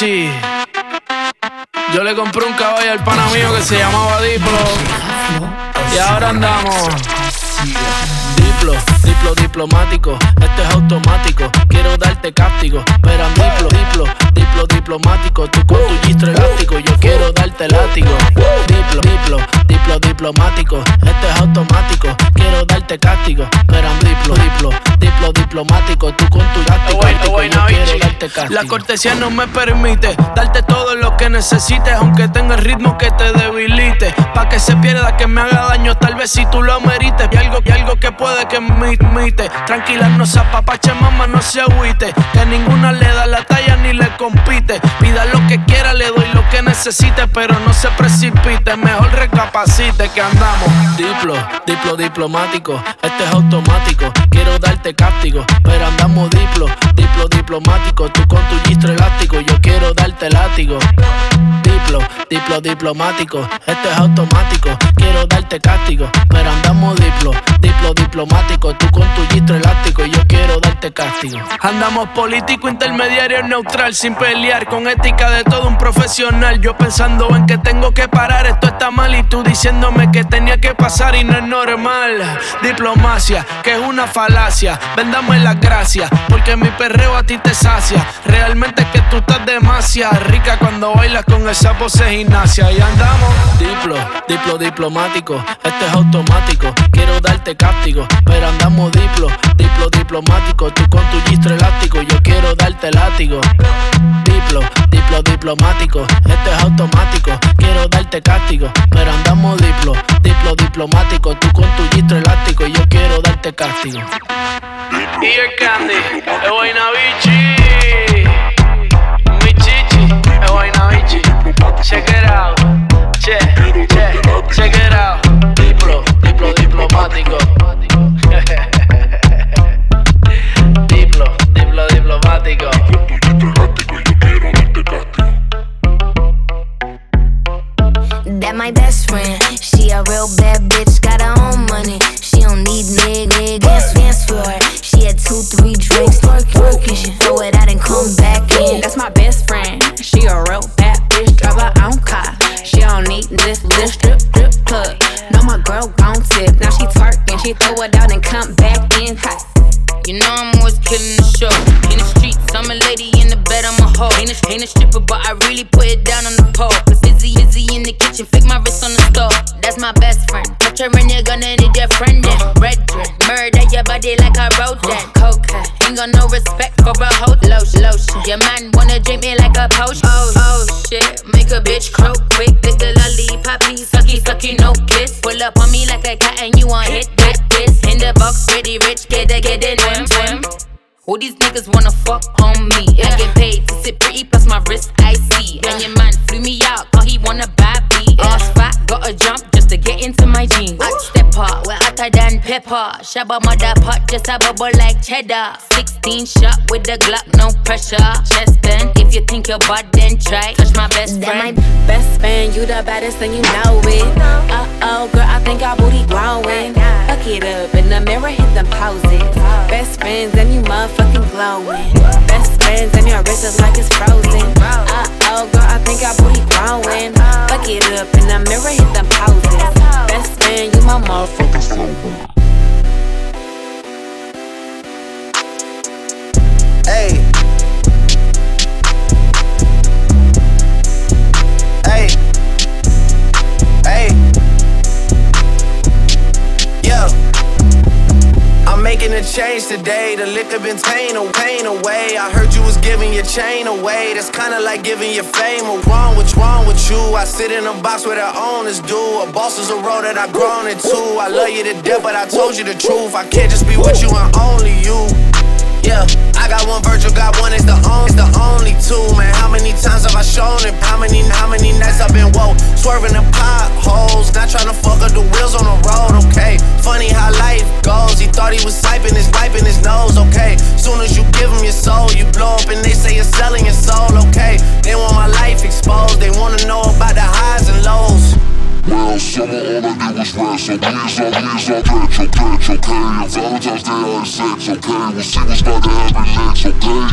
Yo le compré un caballo al pana mío que se llamaba Diplo. Y ahora andamos. Diplo, diplo diplomático, esto es automático. Quiero darte castigo, pero diplo, diplo, diplo diplomático. Tú con tu gistro elástico, yo quiero darte látigo. Diplo, diplo, diplo diplomático, esto es automático. Quiero darte castigo, pero diplo, diplo, diplo diplomático. Tú con tu látigo, yo quiero darte castigo. La cortesía no me permite darte todo lo que necesites, aunque tenga el ritmo que te debilite. Pa' que se pierda, que me haga daño, tal vez si tú lo merites. Y algo, y algo que puede que me imite. Tranquila, no se apapache, mamá, no se agüite. Que ninguna le da la talla ni le compite. Pida lo que quiera, le doy lo que necesite, pero no se precipite. Mejor recapacite que andamos. Diplo, diplo diplomático, este es automático. Quiero darte castigo, pero andamos diplo, diplo diplomático. Tú con tu gistro elástico, yo quiero darte látigo. Diplo, diplo diplomático, este es automático. Quiero darte castigo, pero andamos diplo, diplo diplomático. Tú con tu gistro elástico, yo quiero darte castigo. Andamos político, intermediario, neutral, sin pelear, con ética de todo un profesional. Yo pensando en que tengo que parar, esto está mal y tú diciéndome que tenía que pasar y no es normal. Diplomacia, que es una falacia. Vendame las gracias, porque mi perreo a ti te sacia. Realmente es que tú estás demasiado rica cuando bailas con esa pose gimnasia. Y andamos diplo, diplo diplomático, esto es automático. Quiero darte castigo, pero andamos diplo, diplo diplomático. Tú con tu gistro elástico, yo quiero darte látigo. Diplo, diplo diplomático, esto es automático. Quiero darte castigo, pero andamos diplo, diplo diplomático. Tú con tu gistro elástico, yo quiero darte castigo. Y el candy, el Guaynabichi. Mi chichi, el Guaynabichi. Check it out, check, check, check it out. Diplo, diplo diplomático. All these niggas wanna fuck on me. Pepper. Shabba mother pot, just a bubble like cheddar. 16 shot with the Glock, no pressure. Chest bend, if you think you're bad, then try. Touch my best That my friend. Best friend, you the baddest and you know it. Uh oh, girl, I think our booty growing. Fuck it up in the mirror, hit them poses. Best friends and you motherfucking glowing. Best friends and your wrist is like it's frozen. Uh oh, girl, I think our booty growing. Fuck it up in the mirror, hit the poses. Best man, you my motherfucker. Hey. Hey. Hey. Yeah. I'm making a change today. The liquor been pain, oh, pain away. I heard you was giving your chain away. That's kinda like giving your fame. What's wrong? What's wrong with you? I sit in a box where the owners do. A boss is a road that I've grown into. I love you to death, but I told you the truth. I can't just be with you and only you. I shown it? How many, how many nights I've been woke? Swerving the potholes, not trying to fuck up the wheels on the road, okay? Funny how life goes. He thought he was siping his pipe in his nose, okay? Soon as you give him your soul, you blow up and they say you're selling your soul, okay? They want my life exposed, they wanna know about the highs and lows. Well, summer all I did was rest, so please, I please, I catch, okay, okay. And Valentine's Day I had sex, okay. We'll see what's about to happen next, okay.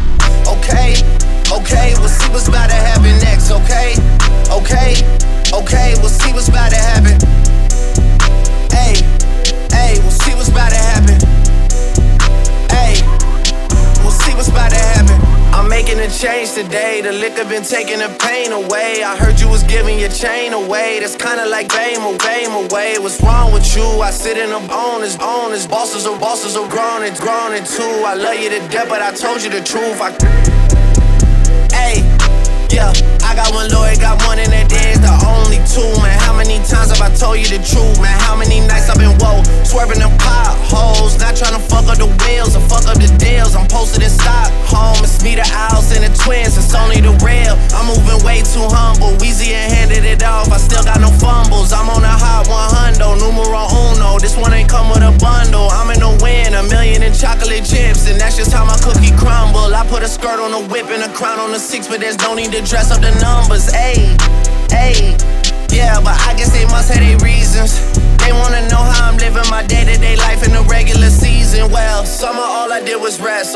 Okay, okay, we'll see what's about to happen next, okay? Okay, okay, we'll see what's about to happen. Hey, hey, we'll see what's about to happen. Hey, we'll see what's about to happen. I'm making a change today. The liquor been taking the pain away. I heard you was giving your chain away. That's kinda like fame away, away. What's wrong with you? I sit in the owners, owners, bosses are bosses are grown and grown and too. I love you to death, but I told you the truth. I. Yeah, I got one lawyer, got one in that day, the only two, man. How many times have I told you the truth, man? How many nights I've been woke, swerving them potholes, not trying to fuck up the wheels posted in Stockholm, it's me, the owls, and the twins, it's only the real. I'm moving way too humble, Weezy and handed it off, I still got no fumbles. I'm on a hot 100, numero uno. This one ain't come with a bundle, I'm in the win, a million in chocolate chips, and that's just how my cookie crumble. I put a skirt on a whip and a crown on a six, but there's no need to dress up the numbers, ayy, ayy. Yeah, but I guess they must have their reasons. They wanna know how I'm living my day to day life in the regular season. Well, summer all I did was rest,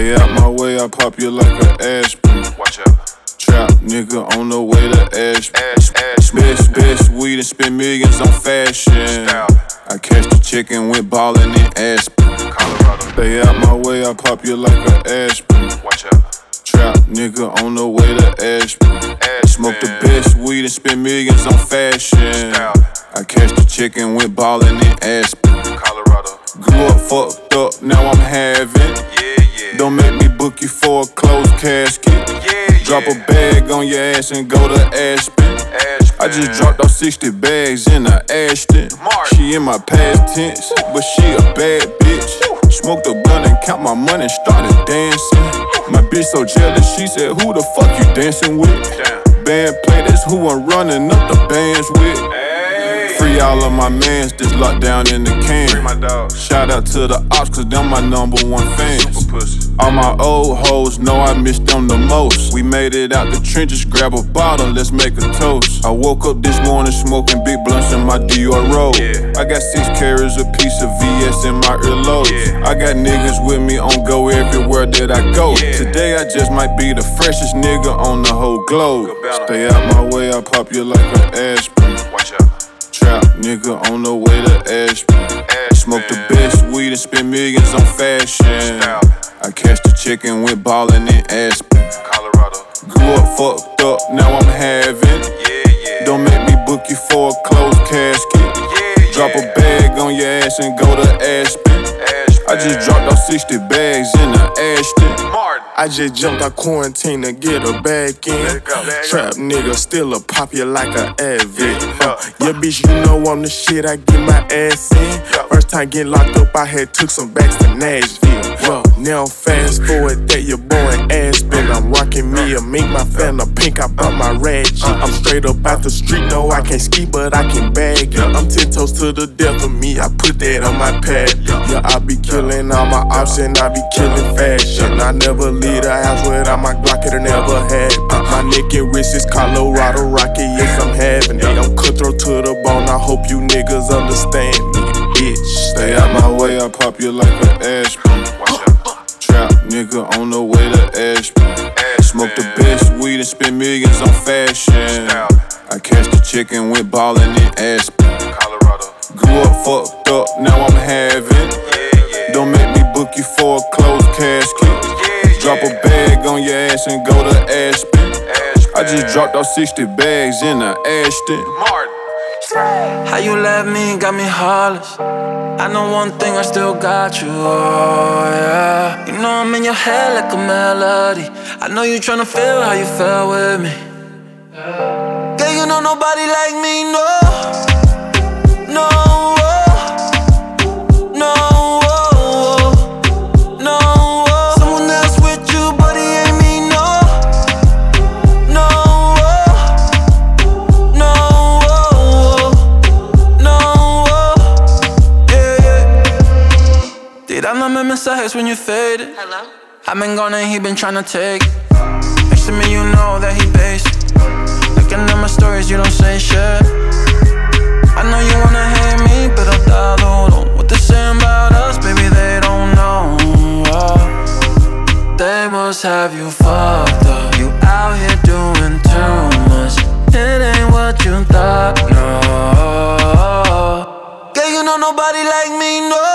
Stay out my way, I pop you like an aspirin. Watch out. Trap nigga on the way to Ashby. Ash, ash, Best, best weed and spend millions on fashion. Style. I catch the chicken, went ballin' in Aspen. Colorado. Stay out my way, I pop you like an aspirin. Watch out. Trap nigga on the way to. Ash, Smoke the best weed and spend millions on fashion. Style. I catch the chicken, went ballin' in Aspen. Colorado. Grew up fucked up, now I'm having. Yeah. Don't make me book you for a closed casket. Drop a bag on your ass and go to Aspen. Ash, I just dropped off 60 bags in a Ashton. She in my past tense, but she a bad bitch. Smoked a blunt and count my money, started dancing. My bitch so jealous, she said, Who the fuck you dancing with? Band play, that's who I'm running up the bands with. Free all of my mans, this locked down in the can. Free my dog. Shout out to the ops, cause them my number one fans. Super pussy. All my old hoes know I miss them the most. We made it out the trenches, grab a bottle, let's make a toast. I woke up this morning smoking big blunts in my Dior robe. Yeah. I got six carats a piece of VS in my earlobes. Yeah. I got niggas with me on go everywhere that I go. Yeah. Today I just might be the freshest nigga on the whole globe. Stay out my way, I pop you like an aspirin. Watch out. Trap nigga on the way to Ashby. Ash, Smoke the best weed and spend millions on fashion. I catch the chicken, went ballin' in Aspen. Colorado. Grew up fucked up, now I'm having. Don't make me book you for a closed casket. Drop a bag on your ass and go to Aspen. I just dropped off 60 bags in the Ashton. Martin. I just jumped out quarantine to get her back in. Trap nigga still a pop you like a advent. Uh, yeah, bitch, you know I'm the shit. I get my ass in. First time getting locked up, I had took some backs to Nashville. Uh, now fast forward that your boy. I'm rocking me a mink, my fan a pink. I bought my red. I'm straight up out the street. No, I can't ski, but I can bag. Yeah, I'm ten toes to the death of me. I put that on my pad. Yeah, I be killing all my options. I be killing fashion. I never leave the house without my Glock. It'll never happen. My neck and wrist is Colorado Rocky. Yes, I'm having it. I'm cutthroat to the bone. I hope you niggas understand me, bitch. Stay out my way, I pop you like an Ashburn. Trap nigga on the way to Ashburn. Smoke the best weed and spend millions on fashion. I cashed the chick and went ballin' in Aspen. Colorado. Grew up fucked up, now I'm having. Don't make me book you for a closed casket. Drop a bag on your ass and go to Aspen. I just dropped off 60 bags in the Ashton. Martin. How you left me got me heartless. I know one thing, I still got you. Oh, yeah. You know I'm in your head like a melody. I know you tryna feel how you felt with me. Girl, you know nobody like me, no. No. Mensajes when you faded. Hello? I've been gone and he been tryna take. Next to me, you know that he basic. Looking at my stories, you don't say shit. I know you wanna hate me, pero está duro. What they saying about us, baby, they don't know. Oh. They must have you fucked up. You out here doing too much. It ain't what you thought, no. Girl, you know nobody like me. No.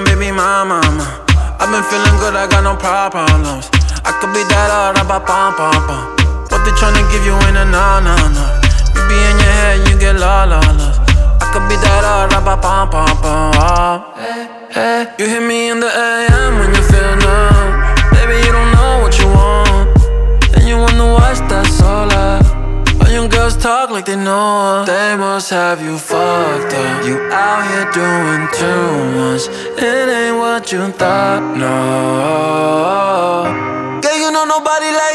My baby mama. I've been feeling good, I got no problems. I could be that uh, ba pam pam pam. What they tryna give you ain't a nah nah nah. You be in your head, you get la la la. I could be that uh, ba pam pam pam. Hey, hey, you hit me in the AM when you feel numb. Baby, you don't know what you want. And you wonder what's that girls talk like they know her. They must have you fucked up. You out here doing too much. It ain't what you thought, no. Girl, you know nobody like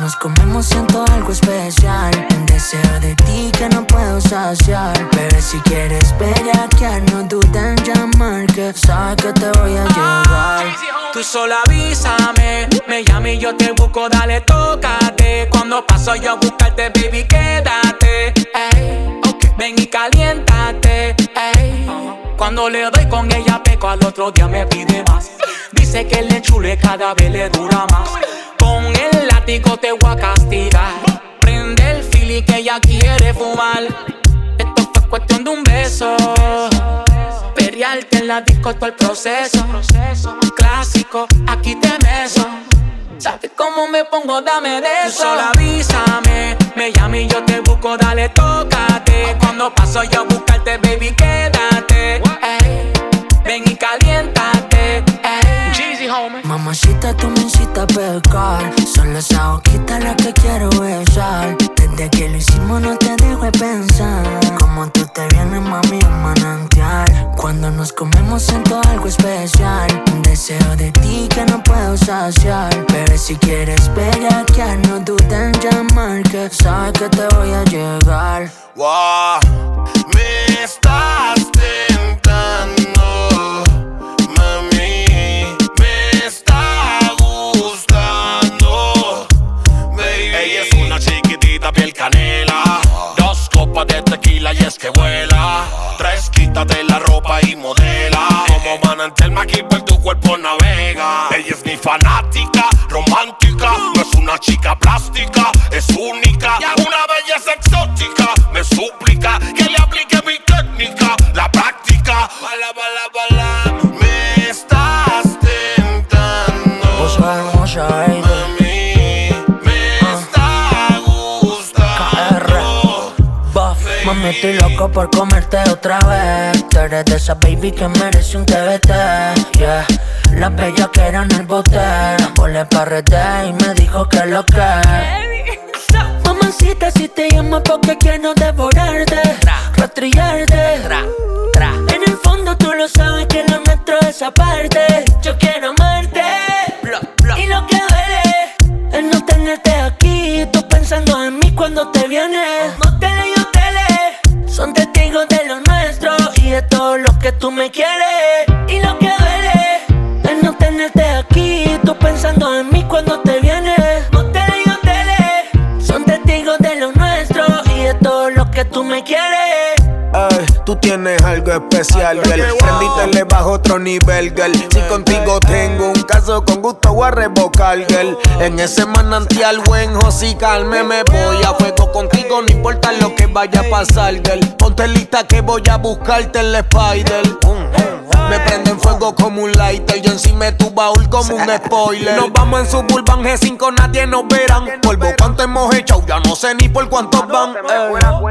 Nos comemos siento algo especial. Un deseo de ti que no puedo saciar. Bebé, si quieres bellaquear, no dudes en llamar. Que sabes que te voy a llevar. Tú solo avísame, me llame y yo te busco, dale, tócate. Cuando paso yo a buscarte, baby, quédate. Ey, ven y caliéntate. Ey. Cuando le doy con ella, peco al otro día me pide más. Dice que le chule cada vez le dura más. Con el látigo te voy a castigar. Prende el fili que ella quiere fumar. Esto fue cuestión de un beso. Perrearte en la disco todo el proceso. Clásico, aquí te beso. ¿Sabes cómo me pongo? Dame de eso. Solo avísame, me llame y yo te busco, dale, tócate. Cuando paso yo a buscarte, baby, quédate. Ey, ven y caliéntate. Mamacita, tú me incitas a pecar. Solo esa boquita la que quiero besar. Desde que lo hicimos no te dejo de pensar. Como tú te vienes, mami, un manantial. Cuando nos comemos siento algo especial. Un deseo de ti que no puedo saciar. Bebé, si quieres bellaquear, no dudes en llamar. Que sabes que te voy a llegar. Wow, me estás Como manantial maqui por tu cuerpo navega. Ella es mi fanática, romántica, no es una chica plástica, es única, mami, estoy loco por comerte otra vez. Tú eres de esa baby que merece un TBT. Yeah. La bella que era en el bote. Volé pa' y me dijo que lo que. Mamacita, si te llamo porque quiero devorarte, rastrillarte. Algo especial, girl. Prendiste le bajo otro nivel, girl. Si contigo tengo un caso, con gusto voy a revocar, girl. En ese manantial buen calme me voy a fuego contigo, no importa lo que vaya a pasar, girl. Ponte lista que voy a buscarte el spider. Me prenden fuego como un lighter, yo encima de tu baúl como un spoiler. Nos vamos en Suburban G5, nadie nos verán. Polvo cuánto hemos hecho, ya no sé ni por cuántos van.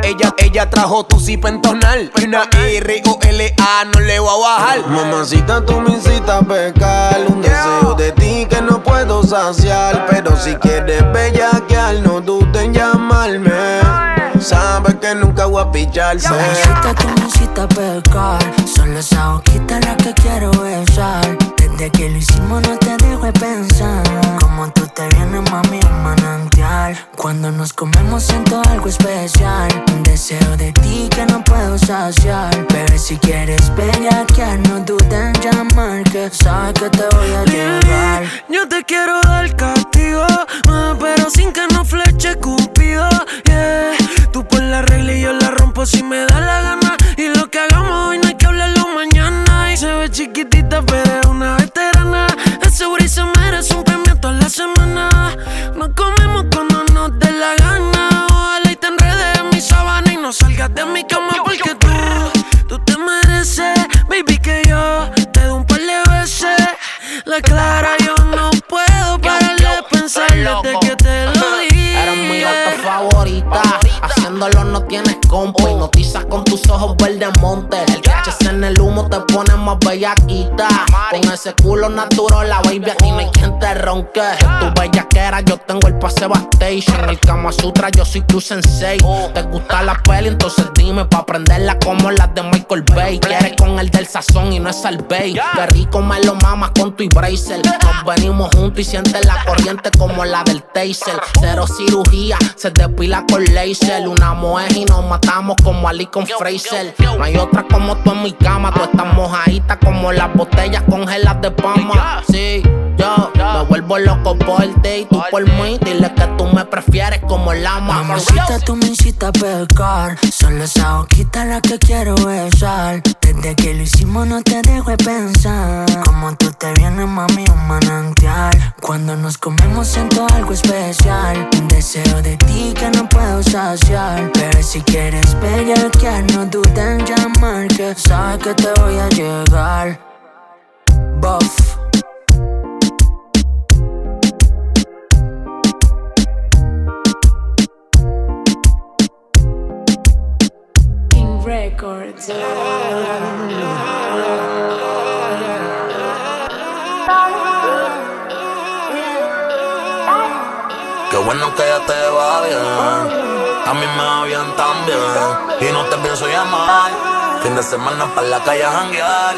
Ella, ella trajo tu zip en tonal. Una R-O-L-A no le voy a bajar. Mamacita, tú me incitas a pecar. Un deseo de ti que no puedo saciar. Pero si quieres bellaquear, no dudes que nunca voy a picharse. Mamacita, tú me a pecar. Solo esa boquita la que quiero besar. Desde que lo hicimos no te dejo de pensar. Como tú te vienes, mami, un manantial. Cuando nos comemos siento algo especial. Un deseo de ti que no puedo saciar. Bebé, si quieres bellaquear, no dudes en llamar. Que sabes que te voy a llevar. Yo te quiero dar castigo, ah, pero sin que no fleche cupido. Yeah. Tú por la regla y yo la rompo si me da la gana. Y lo que hagamos hoy no hay que hablarlo mañana. Y se ve chiquitita, pero es una veterana. Es seguro y se merece un premio toda la semana. Nos comemos cuando nos dé la gana. Ojalá y te enredes en mi sabana y no salgas de mi cama porque tú, tú te mereces, baby, que yo te dé un par de veces. La clara yo no puedo parar de pensar desde que te lo di. Eres mi alta favorita. No tienes compa y noticias con tus ojos verdes monte. El THC en el humo te pone más bellaquita. Con ese culo natural, la baby, aquí no hay quien te ronque. Tu bellaquera, yo tengo el pase station. El Kama Sutra, yo soy tu sensei. Te gusta la peli, entonces dime pa' aprenderla como las de Michael Bay. Quieres con el del sazón y no es al bay. Qué rico me lo mamas con tu bracer. Nos venimos juntos y sientes la corriente como la del taser. Cero cirugía, se despila con laser. Una mujer y nos matamos como Ali con Fraser. No hay otra como tú en mi cama. Tú estás mojadita como las botellas con gelas de pama. Sí, me vuelvo loco por ti y tú por mí. Dile que tú me prefieres como la Mamacita, tú me a pecar. Solo esa boquita la que quiero besar. Desde que lo hicimos no te dejo de pensar. Como tú te vienes, mami, un manantial. Cuando nos comemos siento algo especial. Un deseo de ti que no puedo saciar. Pero si quieres bellaquear, no dudes en llamar. Que sabes que te voy a llegar. Buff. Qué bueno que ya te va bien. A mí me va bien también. Y no te pienso llamar. Fin de semana para la calle a janguear.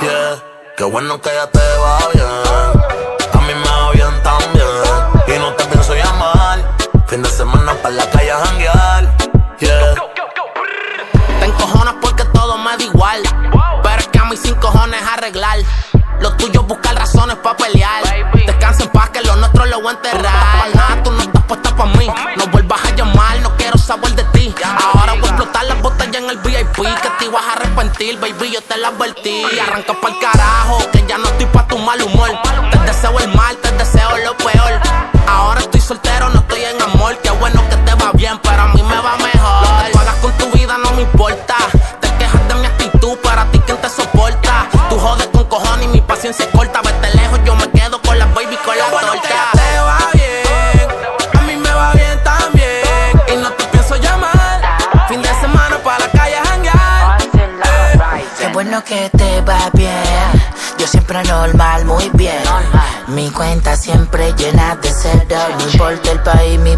Yeah. Qué bueno que ya te va bien. A mí me va bien también. Y no te pienso llamar. Fin de semana para la calle a janguear. Yeah. Te encojonas Es mí sin cojones arreglar. Lo tuyo buscar razones para pelear. Descansa en paz que lo nuestro lo voy a enterrar. Nada, tú no estás puesta para mí. No vuelvas a llamar, no quiero saber de ti. Ahora voy a explotar las botellas en el VIP. Que te ibas a arrepentir, baby, yo te la advertí. Arranca pa'l carajo, que ya no estoy pa' tu mal humor. Te deseo el mal, te deseo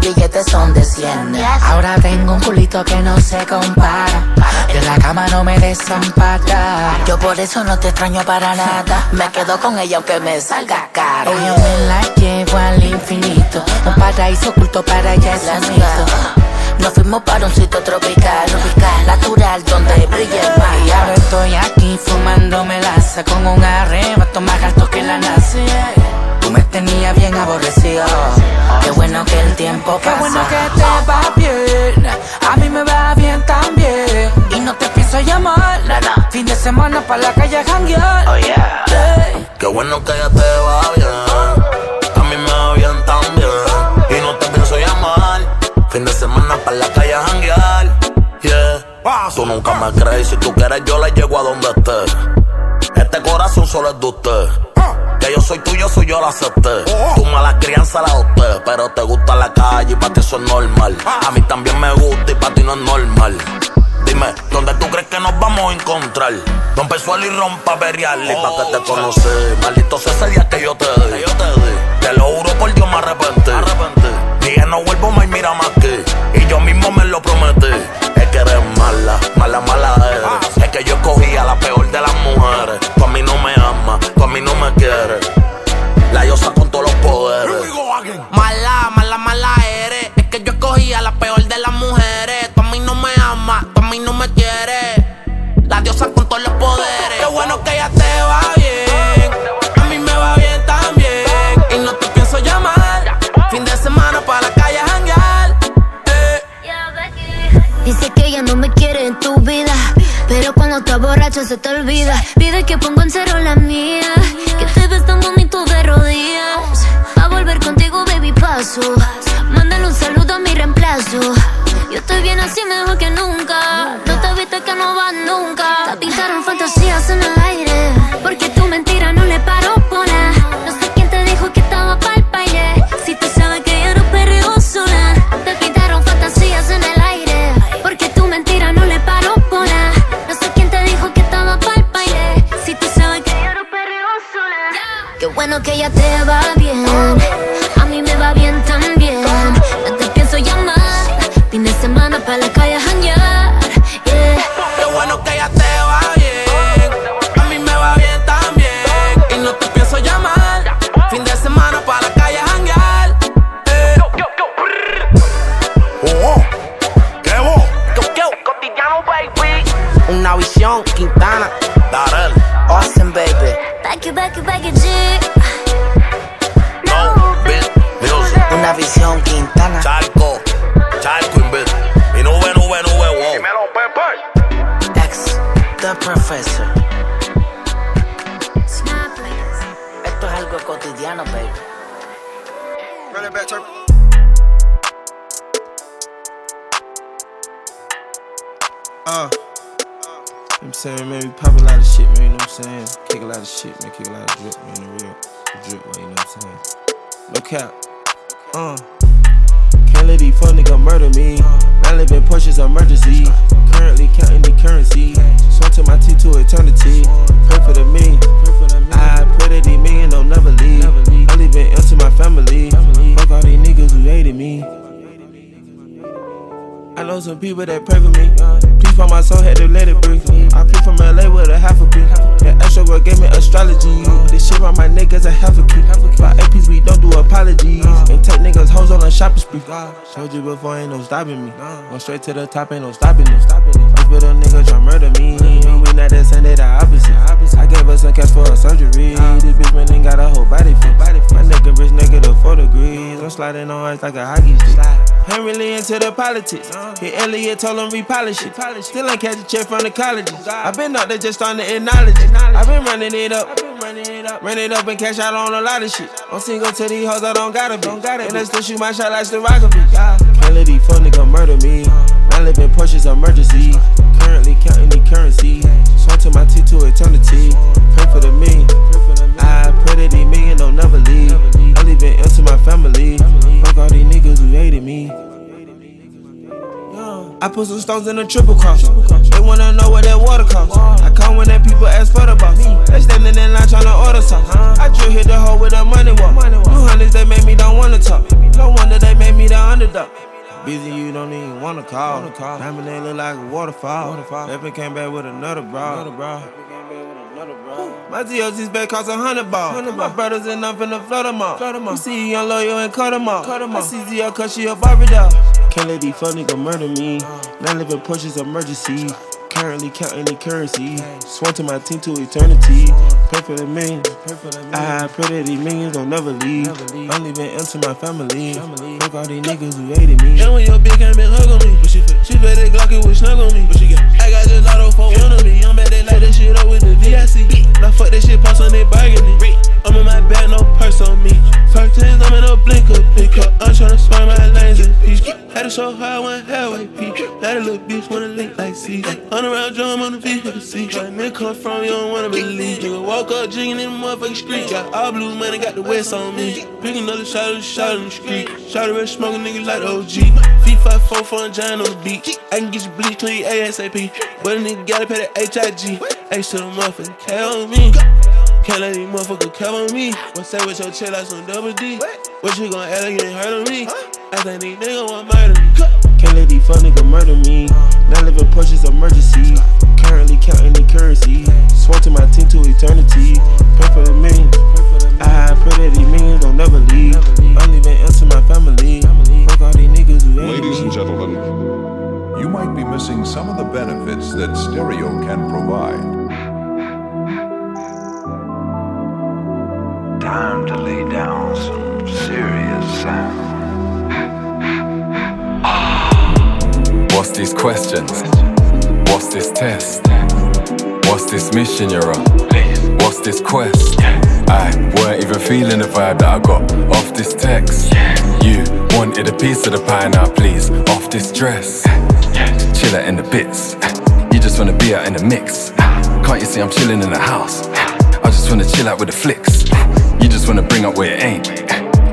billetes son de 100. Ahora tengo un culito que no se compara. En la cama no me desampara. Yo por eso no te extraño para nada. Me quedo con ella aunque me salga caro. Yo me la llevo al infinito. Un paraíso oculto para ella es. Nos fuimos para un sitio tropical, tropical, natural, donde brilla el mar. Y ahora estoy aquí fumándome laza con un arrebato más alto que la NASA. Tenías bien aborrecido. Qué bueno que el tiempo pasa. Qué bueno que te va bien. A mí me va bien también. Y no te pienso llamar. Fin de semana para la calle a janguear. Oh yeah. Qué bueno que ya te va bien. A mí me va bien también. Y no te pienso llamar. Fin de semana para la calle a janguear. Yeah. Tú nunca me crees. Si tú quieres, yo le llego a donde esté. Este corazón solo es de usted. Que yo soy tuyo, soy yo la acepté. Tu mala crianza la adopté. Pero te gusta la calle y para ti eso es normal. A mí también me gusta y para ti no es normal. Dime, ¿dónde tú crees que nos vamos a encontrar? Rompe el suelo y rompa berial y pa' que te conocí. Maldito sea ese día que yo te di. Te lo juro por Dios me arrepentí. Dije no vuelvo más y mira más que. Y yo mismo me lo prometí. Es que eres mala, mala, mala eres. Borracho se te olvida. Pide que ponga en cero la mía. Que te ves tan bonito de rodillas. A volver contigo, baby, paso. Mándale un saludo a mi reemplazo. Yo estoy bien así, mejor que nunca. Professor. Esto es algo cotidiano, baby. Run it back. Uh. I'm saying, man, we pop a lot of shit, man, you know what I'm saying? Kick a lot of shit, man, kick a lot of drip, man, the real drip way, you know what I'm saying? No cap. Uh. These fuck nigga murder me. Now living Porsche's emergency. Currently counting the currency. Swear to my T to eternity. Pray for the me. I pray that these million don't never leave. I leave it into my family. Fuck all these niggas who hated me. I know some people that pray for me. Please for my soul, had to let it breathe. I flew from LA with a half a beat. That extra girl gave me astrology. This shit on my is a half a key. By APs, we don't do apologies. And take niggas hoes on a shopping spree. Told you before, ain't no stopping me. Go straight to the top, ain't no stopping them. Fuck with a nigga try murder me. We not the same, they the opposite. I gave her some cash for a surgery. This bitch man ain't got a whole body fit. Sliding on ice like a hockey stick. Ain't really into the politics. Hit Elliot, told him repolish it. Still ain't catch a check from the colleges. i been out there just starting to acknowledge it. i been running it up. Run it up and cash out on a lot of shit. I'm single to these hoes, I don't gotta be. And I still shoot my shot like the let these fuck nigga murder me. Now living Porsche's emergency. Currently counting the currency. Swear to my T to eternity. Pray for the me. I pray that these million don't never leave. I into my family. Fuck all these niggas who hated me. I put some stones in a triple cross. They wanna know what that water costs. I come when that people ask for the boss. They standing in line trying to order sauce. I drill hit the hole with a money walk. New hundreds they make me don't wanna talk. No wonder they made me the underdog. Busy, you don't even wanna call. Diamond they look like a waterfall. Epic came back with another bra. My DOC's back cost a hundred ball. My brothers and I'm finna flood them all. You see young lawyer and cut them off. I see ZL cause she a Barbie doll. Can't let these fuck nigga murder me. Uh. Now living pushes emergency. Currently counting the currency. Sworn to my team to eternity. Pray for the millions. I pray that these millions don't never leave. I'm leaving into my family. Fuck all these niggas who hated me. And when your bitch came and hug on me, but she fed, she fed that Glock it would snug on me. But she got, I got this lotto for one of me. I'm back light that shit up with the VIC. Now fuck that shit, pass on that bargaining. I'm in my bag, no purse on me. Curtains, I'm in a blinker, up. I'm tryna swing my lanes in peace. Had it so high, one halfway peak. Had a little bitch wanna link like C. On around drum on the vehicle see. Where nigga come from, you don't wanna believe. Nigga walk up, jigging in the motherfucking street. Got all blue money, got the west on me. Pick another shot of the shot in the street. Shot of red smoking nigga like OG. Feet five four for a giant on the beat. I can get you bleach clean ASAP. But a nigga gotta pay the HIG. H to the motherfucking K on me. Can't let these motherfuckers come on me. What say with your chill like some double D? What you gon' act like you ain't heard of me? I think these niggas want murder me. Can't let these fuck nigga murder me. Now living Porsche's emergency. Currently counting the currency. Swear to my team to eternity. Pray for the millions. I pray that these millions don't never leave. I'm leaving into my family. Feeling the vibe that I got off this text. You wanted a piece of the pie now, please, off this dress. Out in the bits. You just wanna be out in the mix. Can't you see I'm chilling in the house? I just wanna chill out with the flicks. You just wanna bring up where it ain't.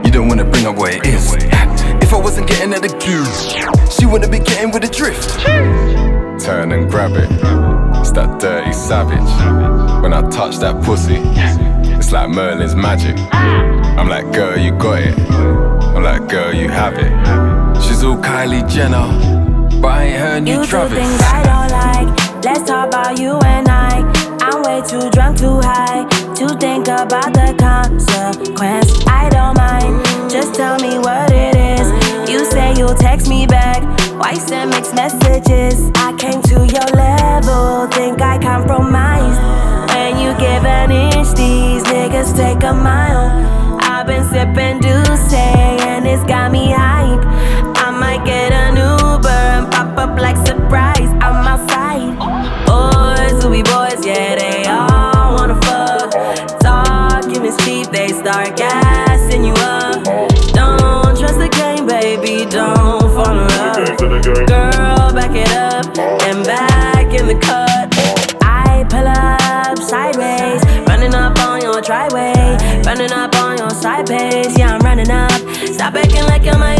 You don't wanna bring up where it is. If I wasn't getting at the cue, she wouldn't be getting with the drift. Turn and grab it. It's that dirty savage. When I touch that pussy, It's like Merlin's magic. I'm like, girl, you got it. I'm like, girl, you have it. She's all Kylie Jenner, but I ain't her new You Travis. do things I don't like. Let's talk about you and I. I'm way too drunk, too high to think about the consequence. I don't mind. Just tell me what it is. You say you'll text me back. Why send mixed messages? I came to your level. Think I compromised. You give an inch, these niggas take a mile. I've been sipping Douce and it's got me hype. I might get an Uber and pop up like surprise. Stop acting like you're my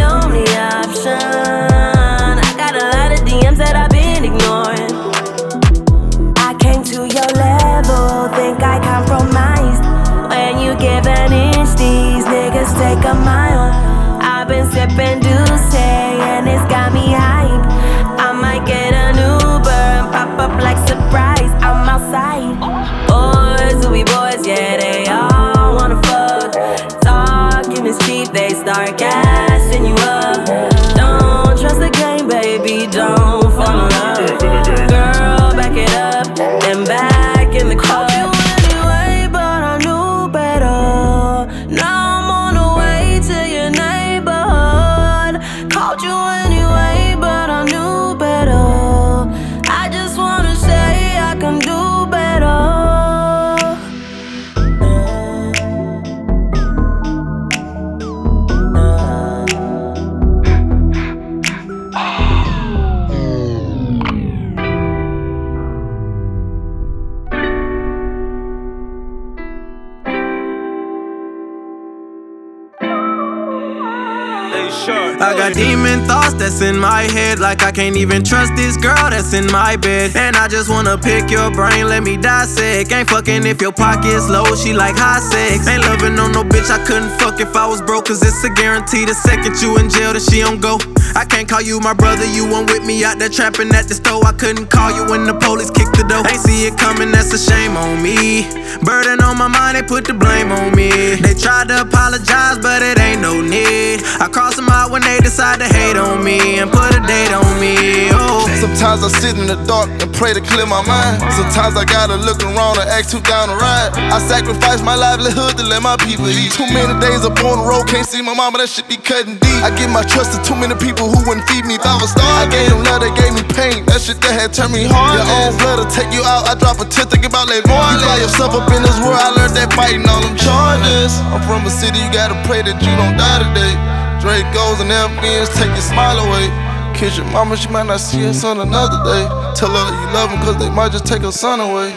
can't even trust this girl that's in my bed. And I just wanna pick your brain, let me dissect. Ain't fucking if your pocket's low, she like high sex. Ain't loving on no bitch, I couldn't fuck if I was broke, cause it's a guarantee. The second you in jail, that she don't go. I can't call you my brother, you went with me out there trapping at the store. I couldn't call you when the police kicked the door. Ain't see it coming, that's a shame on me. Burden on my mind, they put the blame on me. They tried to apologize, but it ain't no need. I cross them out when they decide to hate on me and put a date on me. Oh. Sometimes I sit in the dark and pray to clear my mind. Sometimes I gotta look around and act too down to ride. I sacrifice my livelihood to let my people eat. Too many days up on the road, can't see my mama, that shit be cutting deep. I give my trust to too many people who wouldn't feed me if I was starving. I gave them love, they gave me pain. That shit that had turned me hard. Your own blood will take you out. I drop a tip, think about later. You by yourself up in this world, I learned that fighting all them charges. I'm from a city, you gotta pray that you don't die today. Drake goes and FBNs take your smile away. Kiss your mama, she might not see us on another day. Tell her you love them, cause they might just take her son away.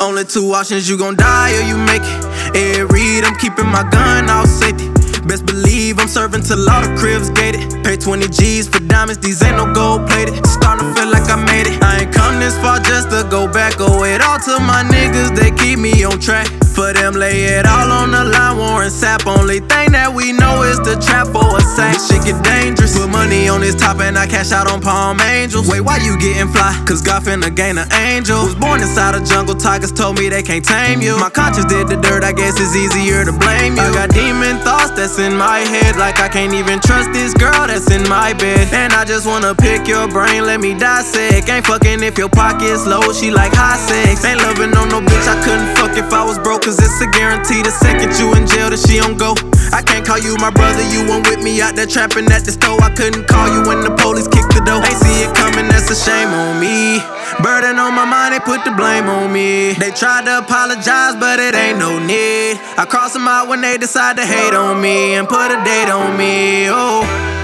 Only two options, you gon' die or you make it. Ed Reed, I'm keeping my gun off safety. Best believe I'm serving till all the cribs gated. Pay 20 G's for diamonds, these ain't no gold plated. Starting to feel like I made it. I ain't come this far just to go back. Owe it all to my niggas, they keep me on track. For them, lay it all on the line, Warren Sapp. Only thing that we know is the trap for a sack. Shit get dangerous. Money on this top and I cash out on Palm Angels. Wait, why you getting fly? Cause God finna gain an angel. Was born inside a jungle, tigers told me they can't tame you. My conscience did the dirt, I guess it's easier to blame you. I got demon thoughts that's in my head, like I can't even trust this girl that's in my bed. And I just wanna pick your brain, let me dissect. Ain't fucking if your pocket's low, she like high sex. Ain't loving on no bitch, I couldn't fuck if I was broke, cause it's a guarantee. The second you in jail, that she don't go. I can't call you my brother, you went with me out there trapping at the store. I couldn't call you when the police kick the door. Ain't see it coming, that's a shame on me. Burden on my mind, they put the blame on me. They tried to apologize, but it ain't no need. I cross them out when they decide to hate on me and put a date on me. Oh.